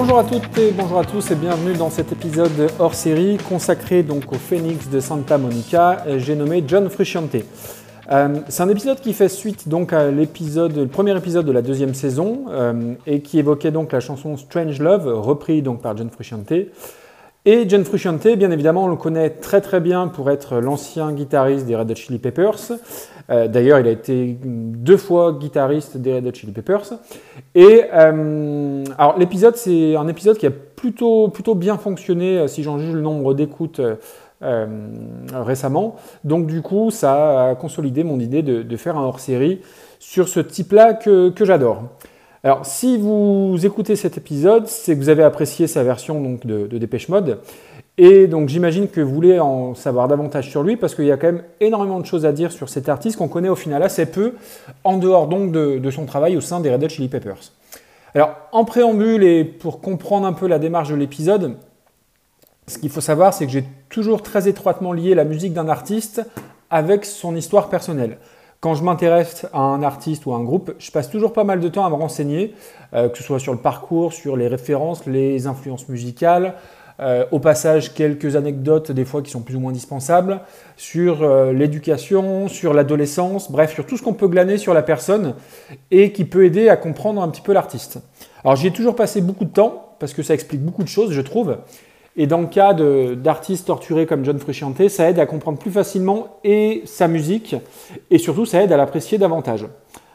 Bonjour à toutes et bonjour à tous et bienvenue dans cet épisode hors série consacré donc au Phoenix de Santa Monica. J'ai nommé John Frusciante. Euh, c'est un épisode qui fait suite donc à l'épisode, le premier épisode de la deuxième saison euh, et qui évoquait donc la chanson Strange Love, repris donc par John Frusciante. Et John Frusciante, bien évidemment, on le connaît très très bien pour être l'ancien guitariste des Red Hot Chili Peppers. Euh, d'ailleurs, il a été deux fois guitariste des Red Hot Chili Peppers. Et euh, alors l'épisode, c'est un épisode qui a plutôt plutôt bien fonctionné, euh, si j'en juge le nombre d'écoutes. récemment. Donc du coup, ça a consolidé mon idée de, faire un hors-série sur ce type-là que, que j'adore. Alors, si vous écoutez cet épisode, c'est que vous avez apprécié sa version donc, de, Dépêche Mode. Et donc, j'imagine que vous voulez en savoir davantage sur lui parce qu'il y a quand même énormément de choses à dire sur cet artiste qu'on connaît au final assez peu, en dehors donc de, son travail au sein des Red Hot Chili Peppers. Alors, en préambule et pour comprendre un peu la démarche de l'épisode, ce qu'il faut savoir, c'est que j'ai toujours très étroitement lié la musique d'un artiste avec son histoire personnelle. Quand je m'intéresse à un artiste ou à un groupe, je passe toujours pas mal de temps à me renseigner, euh, que ce soit sur le parcours, sur les références, les influences musicales, euh, au passage quelques anecdotes des fois qui sont plus ou moins indispensables, sur euh, l'éducation, sur l'adolescence, bref, sur tout ce qu'on peut glaner sur la personne et qui peut aider à comprendre un petit peu l'artiste. Alors j'y ai toujours passé beaucoup de temps parce que ça explique beaucoup de choses, je trouve. Et dans le cas d'artistes torturés comme John Frusciante, ça aide à comprendre plus facilement et sa musique, et surtout ça aide à l'apprécier davantage.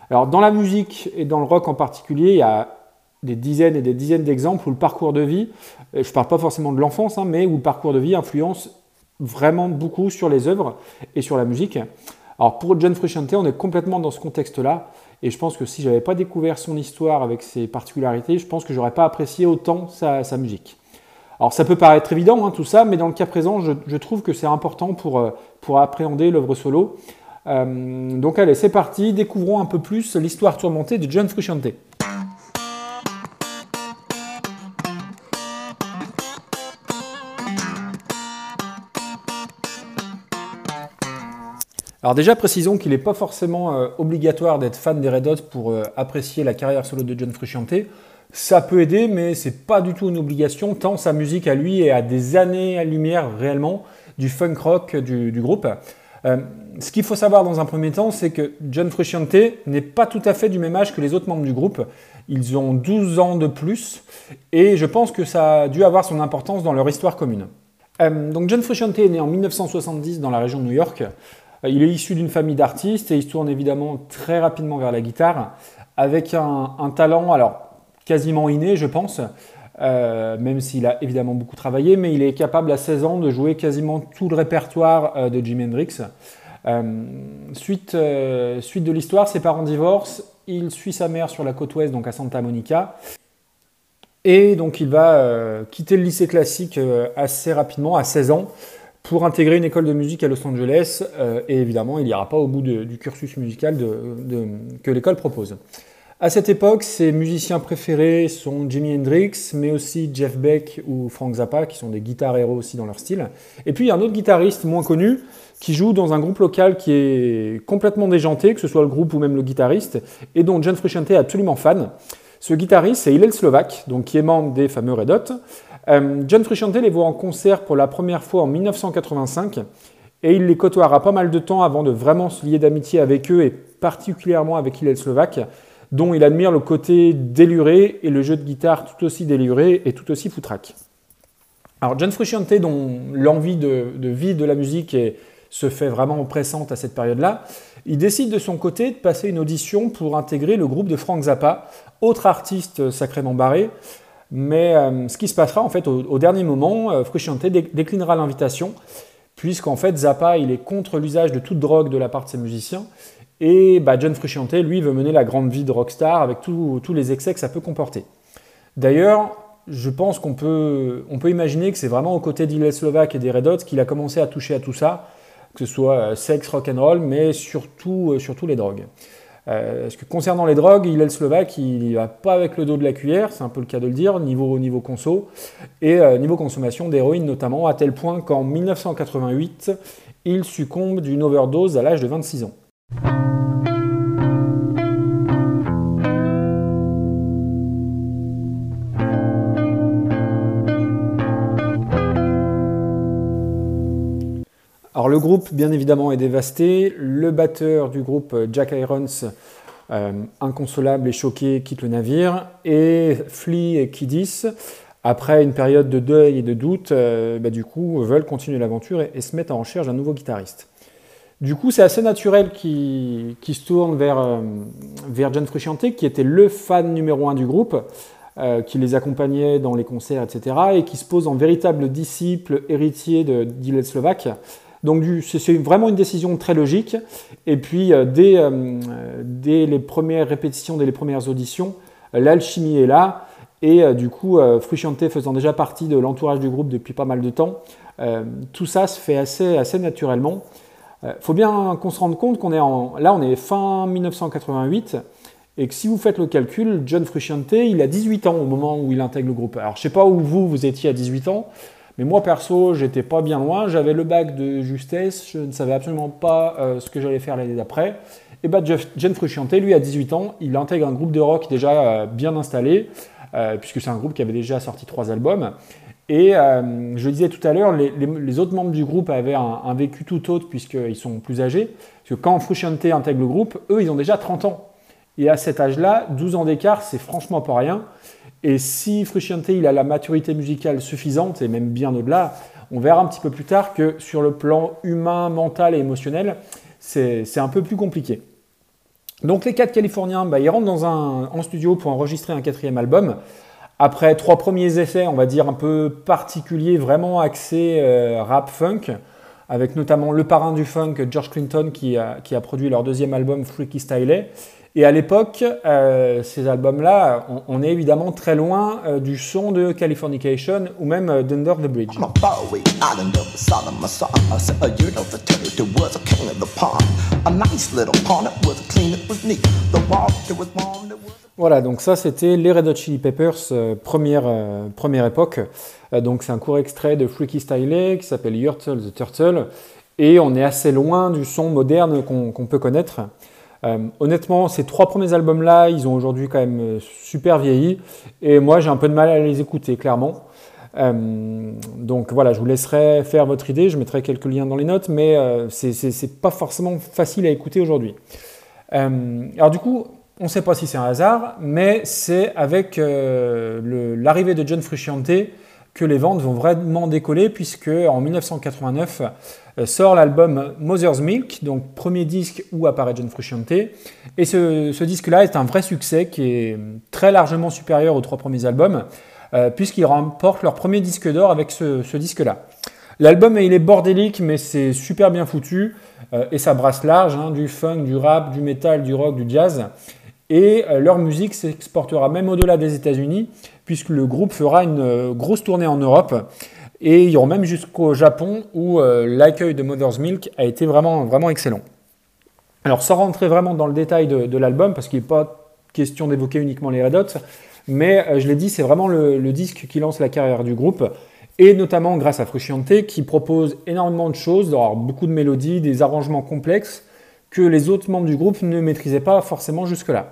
Alors dans la musique et dans le rock en particulier, il y a des dizaines et des dizaines d'exemples où le parcours de vie, je ne parle pas forcément de l'enfance, hein, mais où le parcours de vie influence vraiment beaucoup sur les œuvres et sur la musique. Alors pour John Frusciante, on est complètement dans ce contexte-là, et je pense que si je n'avais pas découvert son histoire avec ses particularités, je pense que j'aurais pas apprécié autant sa musique. Alors ça peut paraître évident hein, tout ça, mais dans le cas présent, je, trouve que c'est important pour, euh, appréhender l'œuvre solo. Euh, donc allez, c'est parti, découvrons un peu plus l'histoire tourmentée de John Frusciante. Alors déjà, précisons qu'il n'est pas forcément euh, obligatoire d'être fan des Red Hot pour apprécier la carrière solo de John Frusciante. Ça peut aider, mais c'est pas du tout une obligation, tant sa musique à lui est à des années-lumière réellement du funk rock du, groupe. Euh, ce qu'il faut savoir dans un premier temps, c'est que John Frusciante n'est pas tout à fait du même âge que les autres membres du groupe. Ils ont 12 ans de plus, et je pense que ça a dû avoir son importance dans leur histoire commune. Euh, donc John Frusciante est né en 1970 dans la région de New York. Il est issu d'une famille d'artistes et il se tourne évidemment très rapidement vers la guitare avec un, talent, quasiment inné, je pense, euh, même s'il a évidemment beaucoup travaillé, mais il est capable à 16 ans de jouer quasiment tout le répertoire euh, de Jimi Hendrix. Euh, suite, suite de l'histoire, ses parents divorcent, il suit sa mère sur la côte ouest, donc à Santa Monica. Et donc il va quitter le lycée classique assez rapidement, à 16 ans, pour intégrer une école de musique à Los Angeles. et évidemment, il n'ira pas au bout du cursus musical que l'école propose. À cette époque, ses musiciens préférés sont Jimi Hendrix, mais aussi Jeff Beck ou Frank Zappa, qui sont des guitares héros aussi dans leur style. Et puis il y a un autre guitariste moins connu qui joue dans un groupe local qui est complètement déjanté, que ce soit le groupe ou même le guitariste, et dont John Frusciante est absolument fan. Ce guitariste, c'est Hillel Slovak, donc qui est membre des fameux Red Hot. Euh, John Frusciante les voit en concert pour la première fois en 1985, et il les côtoiera pas mal de temps avant de vraiment se lier d'amitié avec eux, et particulièrement avec Hillel Slovak, dont il admire le côté déluré et le jeu de guitare tout aussi déluré et tout aussi foutraque. Alors John Frusciante, dont l'envie de, vie de la musique se fait vraiment pressante à cette période-là, il décide de son côté de passer une audition pour intégrer le groupe de Frank Zappa, autre artiste sacrément barré. Mais euh, ce qui se passera en fait au, dernier moment, euh, Frusciante déclinera l'invitation, puisqu'en fait Zappa il est contre l'usage de toute drogue de la part de ses musiciens et bah, John Frusciante, lui, veut mener la grande vie de rockstar avec tous les excès que ça peut comporter. D'ailleurs, je pense qu'on peut, on peut imaginer que c'est vraiment aux côtés d'Hillel Slovak et des Red Hot qu'il a commencé à toucher à tout ça, que ce soit euh, sexe, rock and roll, mais surtout, euh, surtout les drogues. Euh, parce que concernant les drogues, Hillel Slovak, il va pas avec le dos de la cuillère, c'est un peu le cas de le dire, niveau, niveau conso, et niveau consommation d'héroïne notamment, à tel point qu'en 1988, il succombe d'une overdose à l'âge de 26 ans. Alors le groupe, bien évidemment, est dévasté. Le batteur du groupe, Jack Irons, inconsolable et choqué, quitte le navire. Et Flea et Kiddis, après une période de deuil et de doute, bah, du coup, veulent continuer l'aventure et, se mettent en recherche d'un nouveau guitariste. Du coup, c'est assez naturel qu'il se tourne vers, euh, vers John Frusciante, qui était le fan numéro un du groupe, euh, qui les accompagnait dans les concerts, etc., et qui se pose en véritable disciple héritier de Dylan Slovak. Donc c'est vraiment une décision très logique. Et puis euh, dès, dès, les premières répétitions, dès les premières auditions, l'alchimie est là. Et du coup, Frusciante faisant déjà partie de l'entourage du groupe depuis pas mal de temps, tout ça se fait assez, naturellement. Il euh, faut bien qu'on se rende compte qu'on est en, là, on est fin 1988 et que si vous faites le calcul, John Frusciante, il a 18 ans au moment où il intègre le groupe. Alors, je sais pas où vous, vous étiez à 18 ans, mais moi, perso, j'étais pas bien loin. J'avais le bac de justesse, je ne savais absolument pas euh, ce que j'allais faire l'année d'après. Et bah, John Frusciante, lui, à 18 ans, il intègre un groupe de rock déjà euh, bien installé, puisque c'est un groupe qui avait déjà sorti trois albums. Et euh, je le disais tout à l'heure, les, autres membres du groupe avaient un, vécu tout autre puisqu'ils sont plus âgés. Parce que quand Frusciante intègre le groupe, eux, ils ont déjà 30 ans. Et à cet âge-là, 12 ans d'écart, c'est franchement pas rien. Et si Frusciante il a la maturité musicale suffisante, et même bien au-delà, on verra un petit peu plus tard que sur le plan humain, mental et émotionnel, c'est un peu plus compliqué. Donc les quatre Californiens, bah, ils rentrent dans un, en studio pour enregistrer un quatrième album. Après trois premiers essais, on va dire un peu particuliers, vraiment axés euh, rap funk, avec notamment le parrain du funk, George Clinton, qui a, qui a produit leur deuxième album Freaky Style. Et à l'époque, euh, ces albums-là, on, est évidemment très loin euh, du son de Californication ou même d'Under the Bridge. Voilà, donc ça c'était les Red Hot Chili Peppers, euh, première, euh, première époque. Euh, donc c'est un court extrait de Freaky Style qui s'appelle Yurtle the Turtle. Et on est assez loin du son moderne qu'on peut connaître. Honnêtement, ces trois premiers albums-là, ils ont aujourd'hui quand même super vieilli. Et moi, j'ai un peu de mal à les écouter, clairement. donc voilà, je vous laisserai faire votre idée. Je mettrai quelques liens dans les notes, mais c'est pas forcément facile à écouter aujourd'hui. alors du coup, on ne sait pas si c'est un hasard, mais c'est avec euh, l'arrivée de John Frusciante que les ventes vont vraiment décoller, puisque en 1989 euh, sort l'album Mother's Milk, donc premier disque où apparaît John Frusciante. Et ce, disque-là est un vrai succès qui est très largement supérieur aux trois premiers albums, euh, puisqu'ils remportent leur premier disque d'or avec ce, disque-là. L'album, il est bordélique, mais c'est super bien foutu, et ça brasse large, hein, du funk, du rap, du metal, du rock, du jazz. Et euh, leur musique s'exportera même au-delà des États-Unis, puisque le groupe fera une euh, grosse tournée en Europe. Et iront même jusqu'au Japon, où euh, l'accueil de Mother's Milk a été vraiment, vraiment excellent. Alors, sans rentrer vraiment dans le détail de, l'album, parce qu'il n'est pas question d'évoquer uniquement les Red Hot, mais je l'ai dit, c'est vraiment le, disque qui lance la carrière du groupe, et notamment grâce à Frusciante, qui propose énormément de choses, d'avoir beaucoup de mélodies, des arrangements complexes, que les autres membres du groupe ne maîtrisaient pas forcément jusque-là.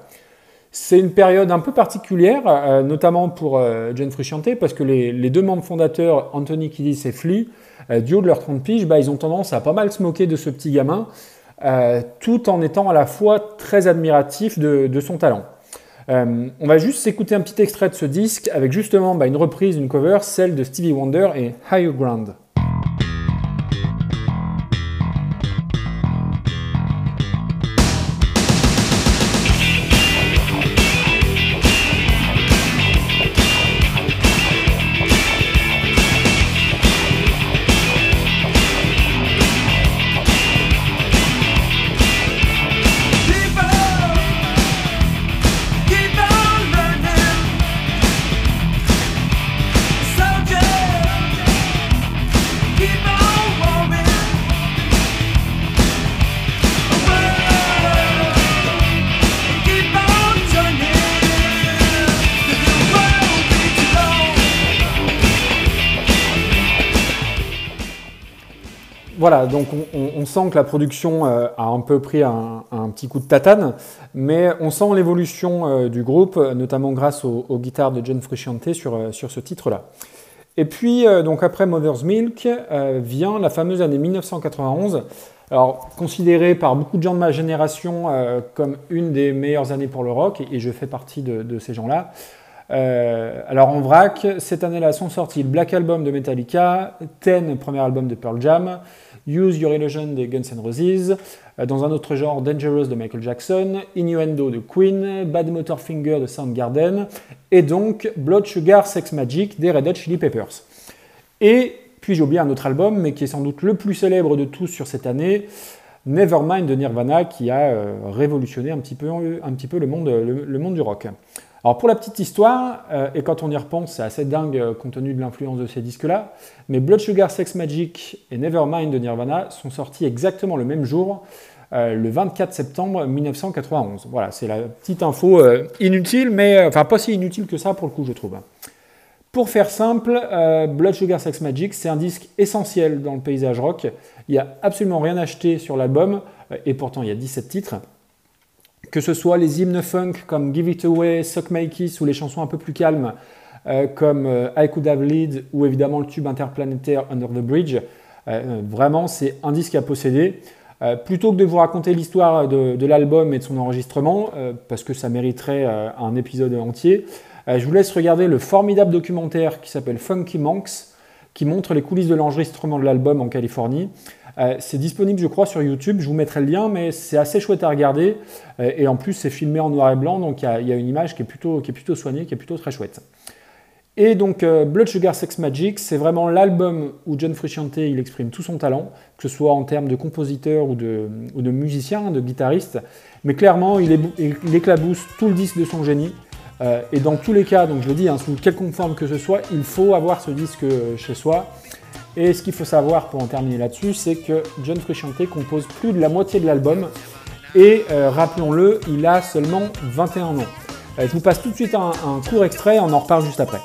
C'est une période un peu particulière, euh, notamment pour euh, John Frusciante, parce que les, deux membres fondateurs, Anthony Kiddis et Flea, euh, du haut de leur 30 piges, bah, ils ont tendance à pas mal se moquer de ce petit gamin, tout en étant à la fois très admiratifs de, son talent. on va juste s'écouter un petit extrait de ce disque avec justement bah, une reprise, une cover, celle de Stevie Wonder et Higher Ground. Donc on, sent que la production euh, a un peu pris un, petit coup de tatane, mais on sent l'évolution euh, du groupe, notamment grâce aux, guitares de John Frusciante sur, euh, ce titre-là. Et puis, donc après Mother's Milk, vient la fameuse année 1991. Alors, considérée par beaucoup de gens de ma génération comme une des meilleures années pour le rock, et, je fais partie de, ces gens-là. Alors, en vrac, cette année-là sont sortis le Black Album de Metallica, Ten, premier album de Pearl Jam, Use Your Illusion des Guns N' Roses, dans un autre genre Dangerous de Michael Jackson, Innuendo de Queen, Bad Motor Finger de Soundgarden, et donc Blood Sugar Sex Magic des Red Hot Chili Peppers. Et puis j'ai oublié un autre album, mais qui est sans doute le plus célèbre de tous sur cette année, Nevermind de Nirvana, qui a euh, révolutionné un petit peu, un petit peu le, monde, le, monde du rock. Alors pour la petite histoire, euh, et quand on y repense, c'est assez dingue euh, compte tenu de l'influence de ces disques-là, mais Blood Sugar Sex Magic et Nevermind de Nirvana sont sortis exactement le même jour, euh, le 24 septembre 1991. Voilà, c'est la petite info inutile, mais enfin pas si inutile que ça pour le coup, je trouve. Pour faire simple, Blood Sugar Sex Magic, c'est un disque essentiel dans le paysage rock. Il n'y a absolument rien acheté sur l'album, et pourtant il y a 17 titres. Que ce soit les hymnes funk comme Give It Away, Suck My Kiss ou les chansons un peu plus calmes comme I Could Have Lead ou évidemment le tube interplanétaire Under the Bridge, vraiment c'est un disque à posséder. Euh, plutôt que de vous raconter l'histoire de, l'album et de son enregistrement, euh, parce que ça mériterait euh, un épisode entier, je vous laisse regarder le formidable documentaire qui s'appelle Funky Monks, qui montre les coulisses de l'enregistrement de l'album en Californie. c'est disponible, je crois, sur YouTube. Je vous mettrai le lien, mais c'est assez chouette à regarder. et en plus, c'est filmé en noir et blanc, donc il y, a une image qui est, plutôt, soignée, qui est plutôt très chouette. Et donc euh, Blood Sugar Sex Magic, c'est vraiment l'album où John Frusciante il exprime tout son talent, que ce soit en termes de compositeur ou de musicien, de guitariste. Mais clairement, il, éclabousse tout le disque de son génie. Euh, et dans tous les cas, donc je le dis, hein, sous quelque forme que ce soit, il faut avoir ce disque chez soi. Et ce qu'il faut savoir pour en terminer là-dessus, c'est que John Frusciante compose plus de la moitié de l'album. Et euh, rappelons-le, il a seulement 21 ans. je vous passe tout de suite un court extrait, on en reparle juste après.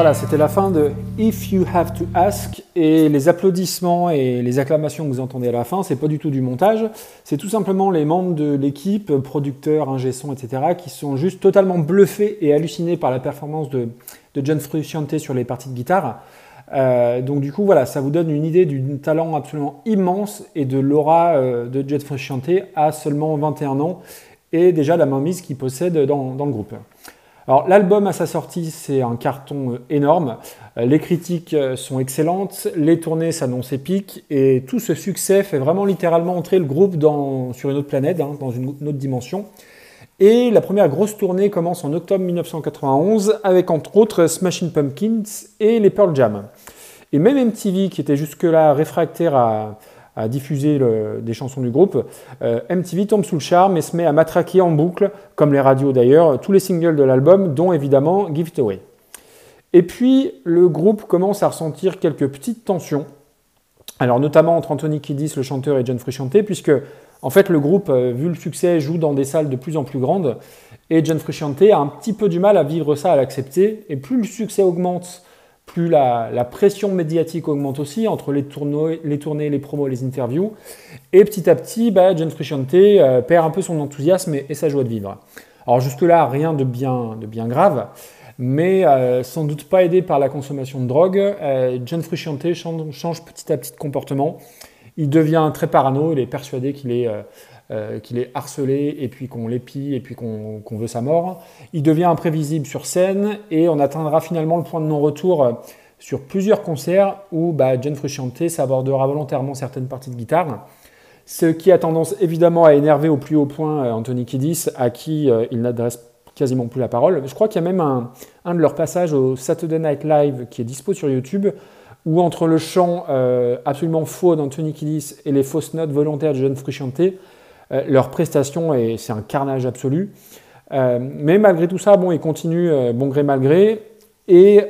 Voilà, c'était la fin de If You Have to Ask. Et les applaudissements et les acclamations que vous entendez à la fin, c'est pas du tout du montage. C'est tout simplement les membres de l'équipe, producteurs, ingé etc., qui sont juste totalement bluffés et hallucinés par la performance de, John Frusciante sur les parties de guitare. Euh, donc du coup, voilà, ça vous donne une idée du talent absolument immense et de l'aura euh, de John Frusciante à seulement 21 ans et déjà la mainmise qu'il possède dans le groupe. Alors l'album à sa sortie, c'est un carton euh, énorme. Euh, les critiques euh, sont excellentes, les tournées s'annoncent épiques et tout ce succès fait vraiment littéralement entrer le groupe sur une autre planète, hein, dans une autre dimension. Et la première grosse tournée commence en octobre 1991 avec entre autres Smashing Pumpkins et les Pearl Jam. Et même MTV, qui était jusque-là réfractaire à, à diffuser des chansons du groupe, euh, MTV tombe sous le charme et se met à matraquer en boucle, comme les radios d'ailleurs, tous les singles de l'album, dont évidemment Give It Away. Et puis le groupe commence à ressentir quelques petites tensions, alors notamment entre Anthony Kiddis, le chanteur, et John Frusciante, puisque en fait le groupe, euh, vu le succès, joue dans des salles de plus en plus grandes, et John Frusciante a un petit peu du mal à vivre ça, à l'accepter, et plus le succès augmente, plus la, pression médiatique augmente aussi entre les, tournées, les promos, les interviews. Et petit à petit, bah, John Frusciante euh, perd un peu son enthousiasme et, sa joie de vivre. Alors jusque-là, rien de bien, de bien grave, mais euh, sans doute pas aidé par la consommation de drogue, euh, John Frusciante change, change, petit à petit de comportement. Il devient très parano, il est persuadé qu'il est euh, qu'il est harcelé et puis qu'on l'épie et puis qu'on veut sa mort. Il devient imprévisible sur scène et on atteindra finalement le point de non-retour euh, sur plusieurs concerts où bah, John Frusciante s'abordera volontairement certaines parties de guitare. Ce qui a tendance évidemment à énerver au plus haut point euh, Anthony Kiddis, à qui il n'adresse quasiment plus la parole. Je crois qu'il y a même un, de leurs passages au Saturday Night Live qui est dispo sur YouTube, où entre le chant absolument faux d'Anthony Kiddis et les fausses notes volontaires de John Frusciante, euh, leur prestation, c'est un carnage absolu. Euh, mais malgré tout ça, bon, ils continuent euh, bon gré mal gré. Et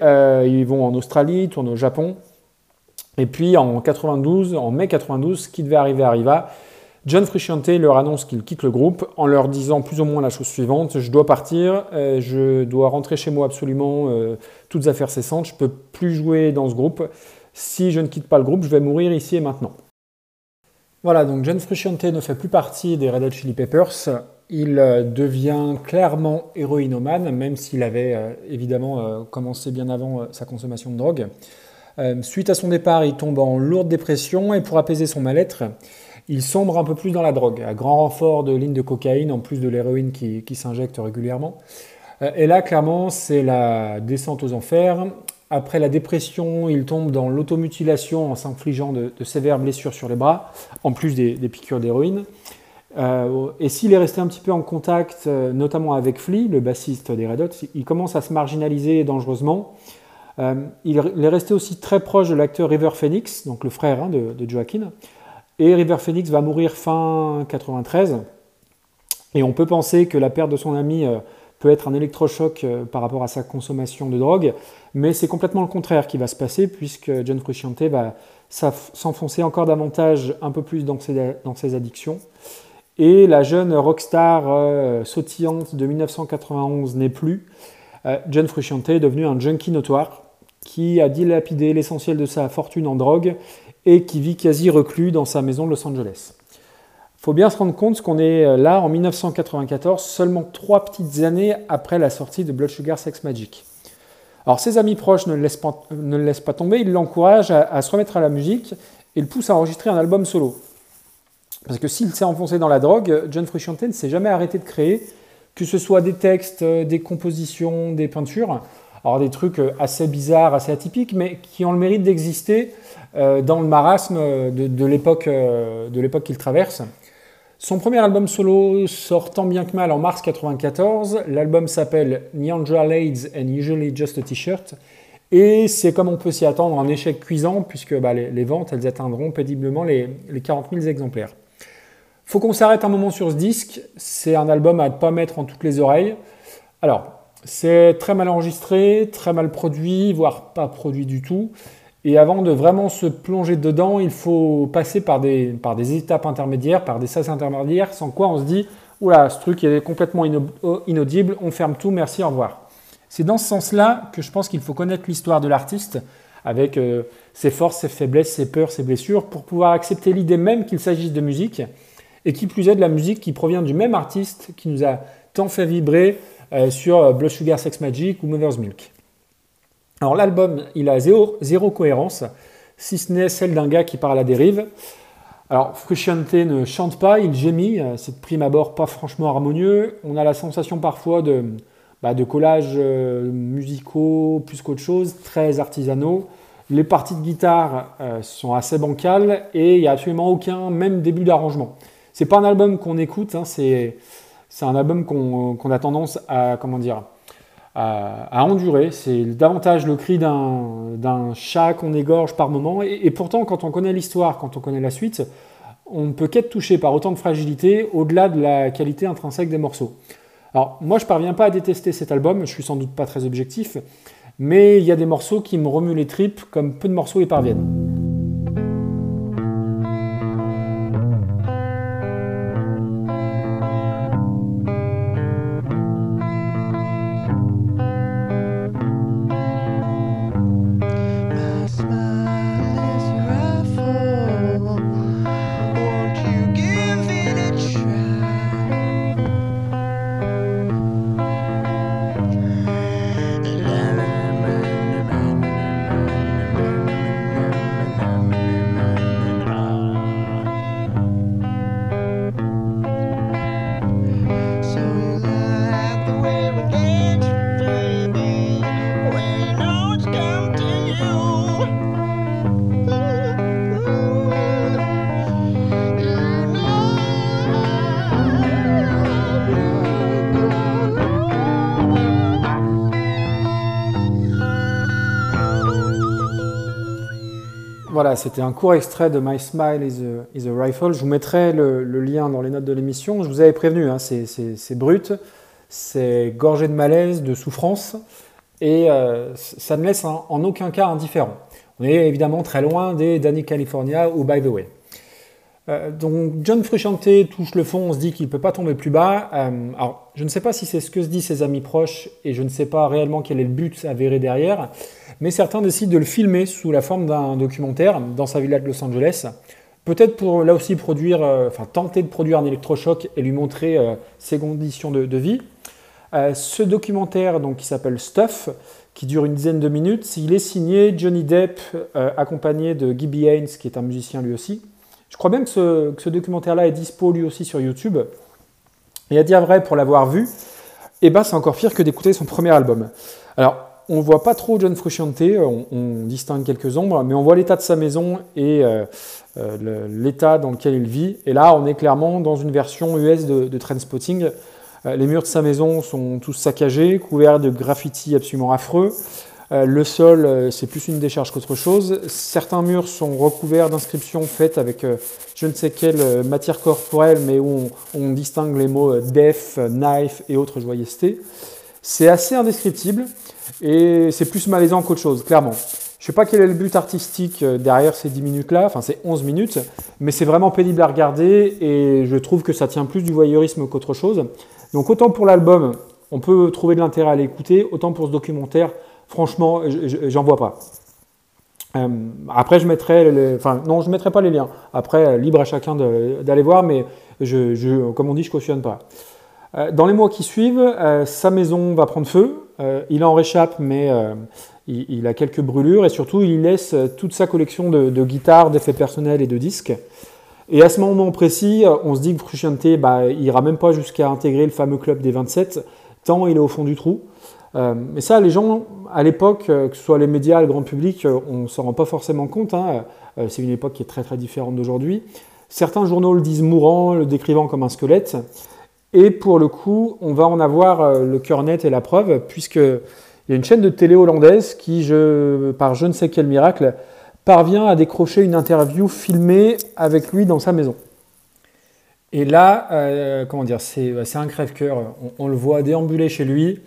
ils vont en Australie, ils tournent au Japon. Et puis en 92, en mai 92, ce qui devait arriver arriva. John Frusciante leur annonce qu'il quitte le groupe en leur disant plus ou moins la chose suivante je dois partir, je dois rentrer chez moi absolument, toutes affaires cessantes, je peux plus jouer dans ce groupe. Si je ne quitte pas le groupe, je vais mourir ici et maintenant. Voilà, donc John Frusciante ne fait plus partie des Red Hot Chili Peppers. Il euh, devient clairement héroïnomane, même s'il avait euh, évidemment euh, commencé bien avant sa consommation de drogue. suite à son départ, il tombe en lourde dépression et pour apaiser son mal-être, il sombre un peu plus dans la drogue, à grand renfort de lignes de cocaïne en plus de l'héroïne qui, qui s'injecte régulièrement. Et là, clairement, c'est la descente aux enfers. Après la dépression, il tombe dans l'automutilation en s'infligeant de, sévères blessures sur les bras, en plus des, piqûres d'héroïne. Euh, et s'il est resté un petit peu en contact, euh, notamment avec Flea, le bassiste des Red Hot, il commence à se marginaliser dangereusement. Euh, il, est resté aussi très proche de l'acteur River Phoenix, donc le frère hein, de, Joaquin. Et River Phoenix va mourir fin 93. Et on peut penser que la perte de son ami peut être un électrochoc par rapport à sa consommation de drogue. Mais c'est complètement le contraire qui va se passer puisque John Frusciante va s'enfoncer encore davantage un peu plus dans ses, addictions. Et la jeune rockstar euh, sautillante de 1991 n'est plus. Euh, John Frusciante est devenu un junkie notoire qui a dilapidé l'essentiel de sa fortune en drogue et qui vit quasi reclus dans sa maison de Los Angeles. Il faut bien se rendre compte qu'on est euh, là en 1994, seulement trois petites années après la sortie de Blood Sugar Sex Magic. Alors ses amis proches ne le laissent pas, tomber, ils l'encouragent à, se remettre à la musique et le poussent à enregistrer un album solo. Parce que s'il s'est enfoncé dans la drogue, John Frusciante ne s'est jamais arrêté de créer, que ce soit des textes, des compositions, des peintures, alors des trucs assez bizarres, assez atypiques, mais qui ont le mérite d'exister euh, dans le marasme de, de l'époque euh, qu'il traverse. Son premier album solo sort tant bien que mal en mars 1994. L'album s'appelle Lades and Usually Just a T-shirt. Et c'est comme on peut s'y attendre un échec cuisant puisque bah, les, ventes elles atteindront péniblement les, 40 000 exemplaires. Faut qu'on s'arrête un moment sur ce disque. C'est un album à ne pas mettre en toutes les oreilles. Alors, c'est très mal enregistré, très mal produit, voire pas produit du tout. Et avant de vraiment se plonger dedans, il faut passer par des, par des étapes intermédiaires, par des sas intermédiaires, sans quoi on se dit Oula, ce truc est complètement inaudible, on ferme tout, merci, au revoir. C'est dans ce sens-là que je pense qu'il faut connaître l'histoire de l'artiste, avec euh, ses forces, ses faiblesses, ses peurs, ses blessures, pour pouvoir accepter l'idée même qu'il s'agisse de musique, et qui plus est de la musique qui provient du même artiste qui nous a tant fait vibrer euh, sur euh, Blood Sugar Sex Magic ou Mother's Milk. Alors l'album, il a zéro, cohérence, si ce n'est celle d'un gars qui part à la dérive. Alors Frusciante ne chante pas, il gémit, euh, c'est de prime abord pas franchement harmonieux. On a la sensation parfois de, bah, collages euh, musicaux plus qu'autre chose, très artisanaux. Les parties de guitare euh, sont assez bancales et il n'y a absolument aucun même début d'arrangement. C'est pas un album qu'on écoute, hein, c'est un album qu'on a tendance à comment dire à, endurer. C'est davantage le cri d'un chat qu'on égorge par moment. Et, pourtant, quand on connaît l'histoire, quand on connaît la suite, on ne peut qu'être touché par autant de fragilité au-delà de la qualité intrinsèque des morceaux. Alors, moi, je parviens pas à détester cet album, je suis sans doute pas très objectif, mais il y a des morceaux qui me remuent les tripes comme peu de morceaux y parviennent. Voilà, c'était un court extrait de My Smile is a, Rifle. Je vous mettrai le, lien dans les notes de l'émission. Je vous avais prévenu, hein, c'est brut, c'est gorgé de malaise, de souffrance, et euh, ça ne laisse en aucun cas indifférent. On est évidemment très loin des Danny California ou By the Way. Euh, donc John Frusciante touche le fond, on se dit qu'il ne peut pas tomber plus bas. Euh, alors, je ne sais pas si c'est ce que se disent ses amis proches et je ne sais pas réellement quel est le but avéré derrière, mais certains décident de le filmer sous la forme d'un documentaire dans sa villa de Los Angeles. Peut-être pour là aussi produire, euh, enfin tenter de produire un électrochoc et lui montrer ses conditions de, vie. ce documentaire donc, qui s'appelle Stuff, qui dure une dizaine de minutes, il est signé Johnny Depp, accompagné de Gibby Haynes, qui est un musicien lui aussi. Je crois bien que ce, documentaire-là est dispo lui aussi sur YouTube. Et à dire vrai, pour l'avoir vu, eh ben, c'est encore pire que d'écouter son premier album. Alors, on voit pas trop John Frusciante, on, distingue quelques ombres, mais on voit l'état de sa maison et euh, euh, l'état dans lequel il vit. Et là, on est clairement dans une version US de, de Trendspotting. Euh, les murs de sa maison sont tous saccagés, couverts de graffitis absolument affreux. Euh, le sol, euh, c'est plus une décharge qu'autre chose. Certains murs sont recouverts d'inscriptions faites avec euh, je ne sais quelle matière corporelle, mais où on, distingue les mots def, knife et autres joyeusetés. C'est assez indescriptible et c'est plus malaisant qu'autre chose, clairement. Je sais pas quel est le but artistique derrière ces 10 minutes-là, enfin c'est 11 minutes, mais c'est vraiment pénible à regarder et je trouve que ça tient plus du voyeurisme qu'autre chose. Donc autant pour l'album, on peut trouver de l'intérêt à l'écouter, autant pour ce documentaire, franchement, j'en vois pas. Euh, après, je mettrai, enfin, non, je mettrai pas les liens. Après, euh, libre à chacun d'aller voir, mais comme on dit, je cautionne pas. Euh, dans les mois qui suivent, sa maison va prendre feu. il en réchappe, mais il, a quelques brûlures et surtout, il laisse toute sa collection de, guitares, d'effets personnels et de disques. Et à ce moment précis, on se dit que Frusciante, bah, ira même pas jusqu'à intégrer le fameux club des 27, tant il est au fond du trou. Euh, mais ça, les gens, à l'époque, euh, que ce soit les médias, le grand public, euh, on ne s'en rend pas forcément compte. Hein. c'est une époque qui est très très différente d'aujourd'hui. Certains journaux le disent mourant, le décrivant comme un squelette. Et pour le coup, on va en avoir le cœur net et la preuve, puisqu'il y a une chaîne de télé hollandaise qui, par je ne sais quel miracle, parvient à décrocher une interview filmée avec lui dans sa maison. Et là, comment dire, c'est un crève-cœur. On, le voit déambuler chez lui.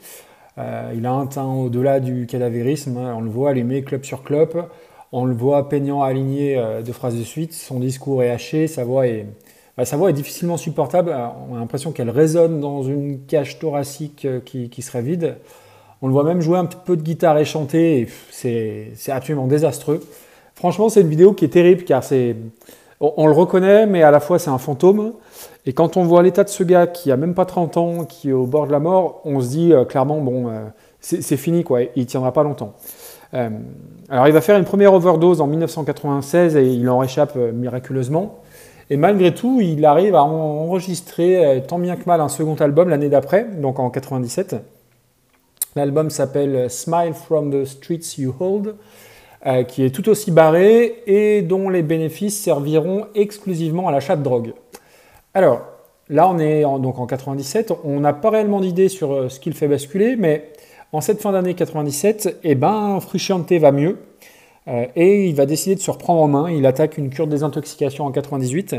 Euh, il a un teint au-delà du cadavérisme. Hein. On le voit allumer club sur club. On le voit peignant aligné euh, de phrases de suite. Son discours est haché. Sa voix est, bah, sa voix est difficilement supportable. Euh, on a l'impression qu'elle résonne dans une cage thoracique qui, serait vide. On le voit même jouer un petit peu de guitare et chanter. C'est absolument désastreux. Franchement, c'est une vidéo qui est terrible car on, le reconnaît, mais à la fois c'est un fantôme. Et quand on voit l'état de ce gars qui a même pas 30 ans, qui est au bord de la mort, on se dit euh, clairement, bon, euh, c'est fini, quoi, il tiendra pas longtemps. Euh, alors il va faire une première overdose en 1996 et il en réchappe miraculeusement. Et malgré tout, il arrive à enregistrer tant bien que mal un second album l'année d'après, donc en 97. L'album s'appelle Smile from the Streets You Hold, qui est tout aussi barré et dont les bénéfices serviront exclusivement à l'achat de drogue. Alors, là, on est en, donc en 97. On n'a pas réellement d'idée sur euh, ce qui le fait basculer, mais en cette fin d'année 97, eh ben, Frusciante va mieux. Euh, et il va décider de se reprendre en main. Il attaque une cure de désintoxication en 98.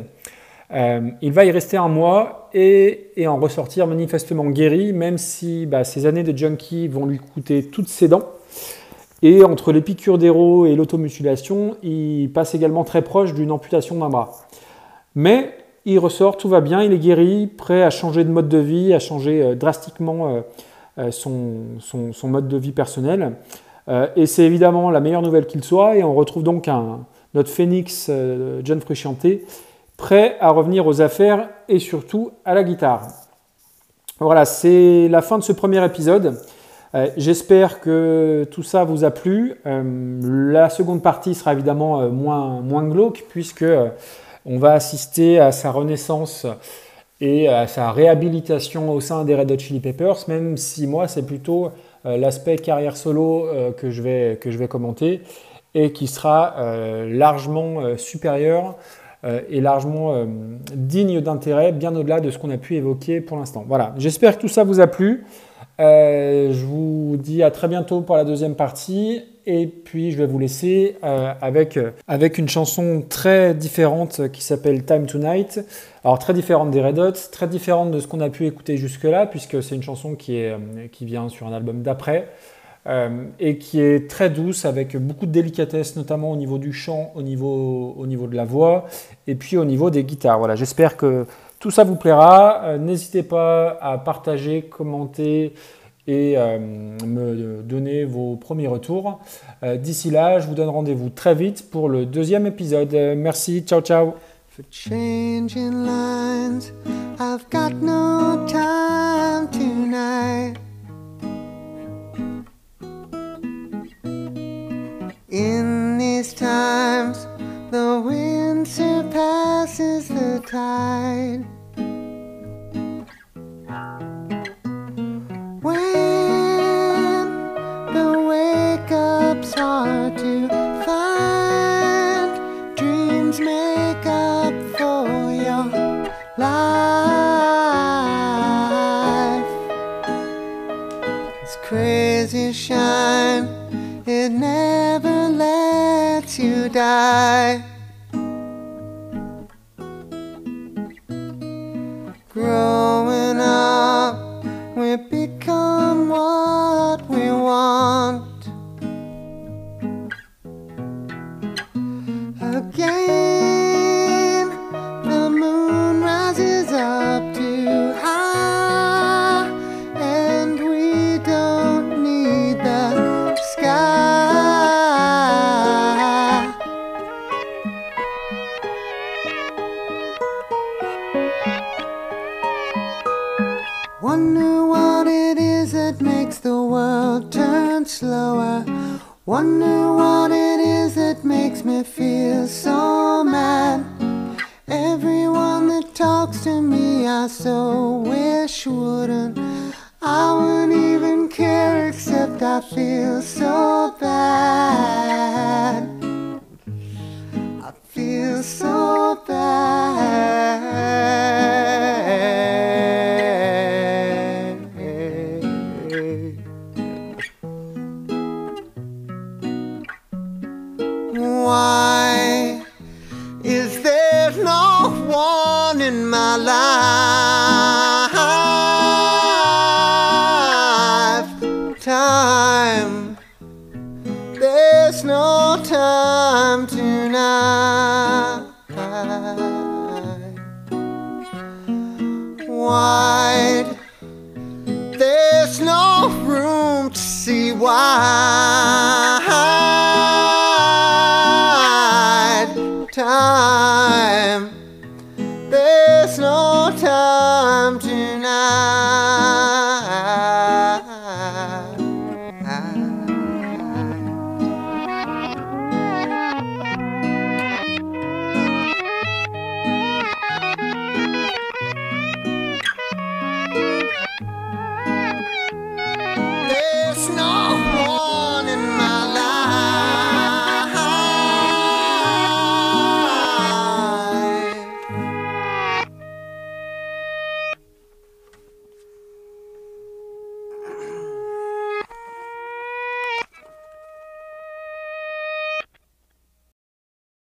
Euh, il va y rester un mois et, en ressortir manifestement guéri, même si bah, ces années de junkie vont lui coûter toutes ses dents. Et entre les piqûres d'héros et l'automutilation, il passe également très proche d'une amputation d'un bras. Mais il ressort, tout va bien, il est guéri, prêt à changer de mode de vie, à changer euh, drastiquement son, mode de vie personnel. Et c'est évidemment la meilleure nouvelle qu'il soit, et on retrouve donc un, notre phénix John Frusciante, prêt à revenir aux affaires et surtout à la guitare. Voilà, c'est la fin de ce premier épisode. J'espère que tout ça vous a plu. la seconde partie sera évidemment moins, moins glauque puisque on va assister à sa renaissance et à sa réhabilitation au sein des Red Hot Chili Peppers, même si moi c'est plutôt euh, l'aspect carrière solo euh, que, je vais, commenter et qui sera euh, largement supérieur est largement digne d'intérêt, bien au-delà de ce qu'on a pu évoquer pour l'instant. Voilà, j'espère que tout ça vous a plu. Je vous dis à très bientôt pour la deuxième partie. Et puis je vais vous laisser avec, avec une chanson très différente qui s'appelle Time Tonight. Alors très différente des Red Hot, très différente de ce qu'on a pu écouter jusque-là, puisque c'est une chanson qui, est, qui vient sur un album d'après. Euh, et qui est très douce avec beaucoup de délicatesse, notamment au niveau du chant, au niveau, au niveau de la voix et puis au niveau des guitares. Voilà, j'espère que tout ça vous plaira. Euh, n'hésitez pas à partager, commenter et euh, me donner vos premiers retours. D'ici là, je vous donne rendez-vous très vite pour le deuxième épisode. merci, ciao ciao. In these times, the wind surpasses the tide. Makes the world turn slower. Wonder what it is that makes me feel so mad. Everyone that talks to me, I so wish wouldn't. I wouldn't even care, except I feel so bad. I feel so bad. Wide, there's no room to see why.